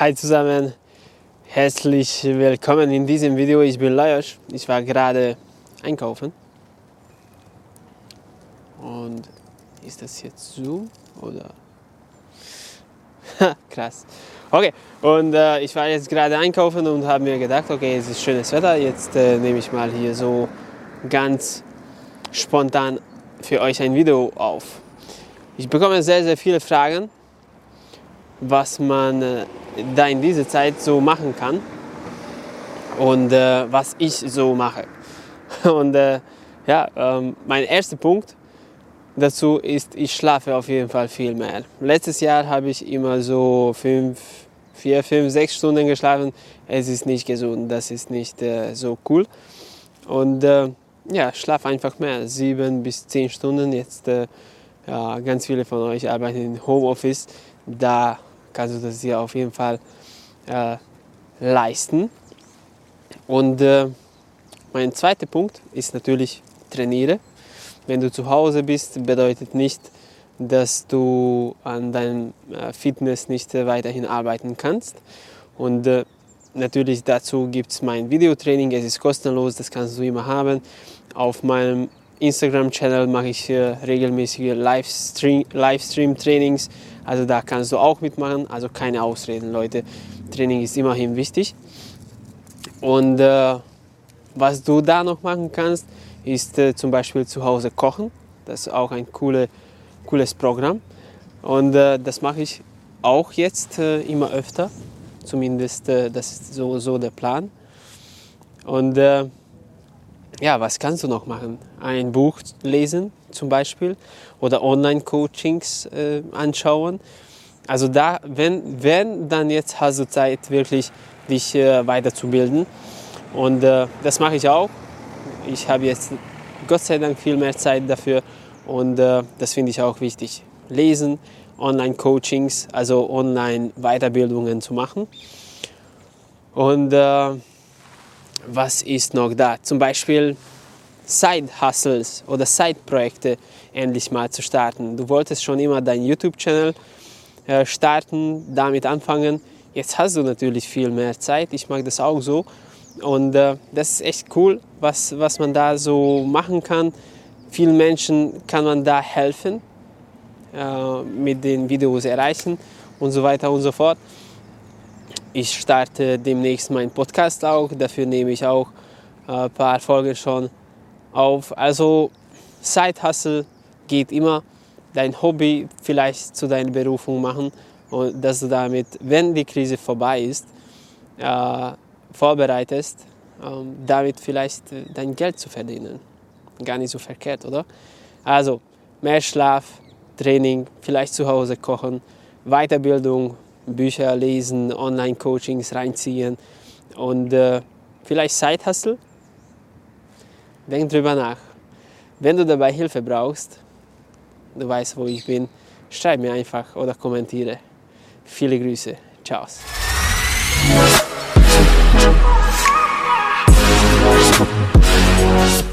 Hi zusammen, herzlich willkommen in diesem Video. Ich bin Lajos. Ich war gerade einkaufen. Und ist das jetzt Zoom oder? Krass. Okay, und äh, ich war jetzt gerade einkaufen und habe mir gedacht, okay, es ist schönes Wetter. Jetzt äh, nehme ich mal hier so ganz spontan für euch ein Video auf. Ich bekomme sehr, sehr viele Fragen, was man äh, da in dieser Zeit so machen kann und äh, was ich so mache. Und äh, ja, ähm, mein erster Punkt dazu ist, ich schlafe auf jeden Fall viel mehr. Letztes Jahr habe ich immer so fünf, vier, fünf, sechs Stunden geschlafen. Es ist nicht gesund, das ist nicht äh, so cool. Und äh, ja, schlaf einfach mehr, sieben bis zehn Stunden. Jetzt äh, ja, ganz viele von euch arbeiten im Homeoffice. Da kannst du das dir auf jeden Fall äh, leisten. Und äh, mein zweiter Punkt ist natürlich trainiere. Wenn du zu Hause bist, bedeutet nicht, dass du an deinem äh, Fitness nicht weiterhin arbeiten kannst. Und äh, natürlich dazu gibt es mein Videotraining. Es ist kostenlos, das kannst du immer haben. Auf meinem Instagram-Channel mache ich regelmäßige Livestream-Trainings. Also da kannst du auch mitmachen. Also keine Ausreden, Leute. Training ist immerhin wichtig. Und äh, was du da noch machen kannst, ist äh, zum Beispiel zu Hause kochen. Das ist auch ein coole, cooles Programm. Und äh, das mache ich auch jetzt äh, immer öfter. Zumindest äh, das ist so, so der Plan. Und äh, ja, was kannst du noch machen? Ein Buch lesen zum Beispiel oder Online-Coachings äh, anschauen. Also da, wenn, wenn, dann jetzt hast du Zeit, wirklich dich äh, weiterzubilden. Und äh, das mache ich auch. Ich habe jetzt Gott sei Dank viel mehr Zeit dafür und äh, das finde ich auch wichtig. Lesen, Online-Coachings, also Online-Weiterbildungen zu machen. Und äh, was ist noch da? Zum Beispiel Side-Hustles oder Side-Projekte endlich mal zu starten. Du wolltest schon immer deinen YouTube-Channel äh, starten, damit anfangen. Jetzt hast du natürlich viel mehr Zeit. Ich mag das auch so. Und äh, das ist echt cool, was, was man da so machen kann. Vielen Menschen kann man da helfen, äh, mit den Videos erreichen und so weiter und so fort. Ich starte demnächst meinen Podcast auch, dafür nehme ich auch ein äh, paar Folgen schon auf. Also Side-Hustle geht immer. Dein Hobby vielleicht zu deiner Berufung machen und dass du damit, wenn die Krise vorbei ist, äh, vorbereitest, ähm, damit vielleicht äh, dein Geld zu verdienen. Gar nicht so verkehrt, oder? Also mehr Schlaf, Training, vielleicht zu Hause kochen, Weiterbildung, Bücher lesen, Online-Coachings reinziehen und äh, vielleicht Side-Hustle. Denk drüber nach. Wenn du dabei Hilfe brauchst, du weißt, wo ich bin, schreib mir einfach oder kommentiere. Viele Grüße. Ciao. Thank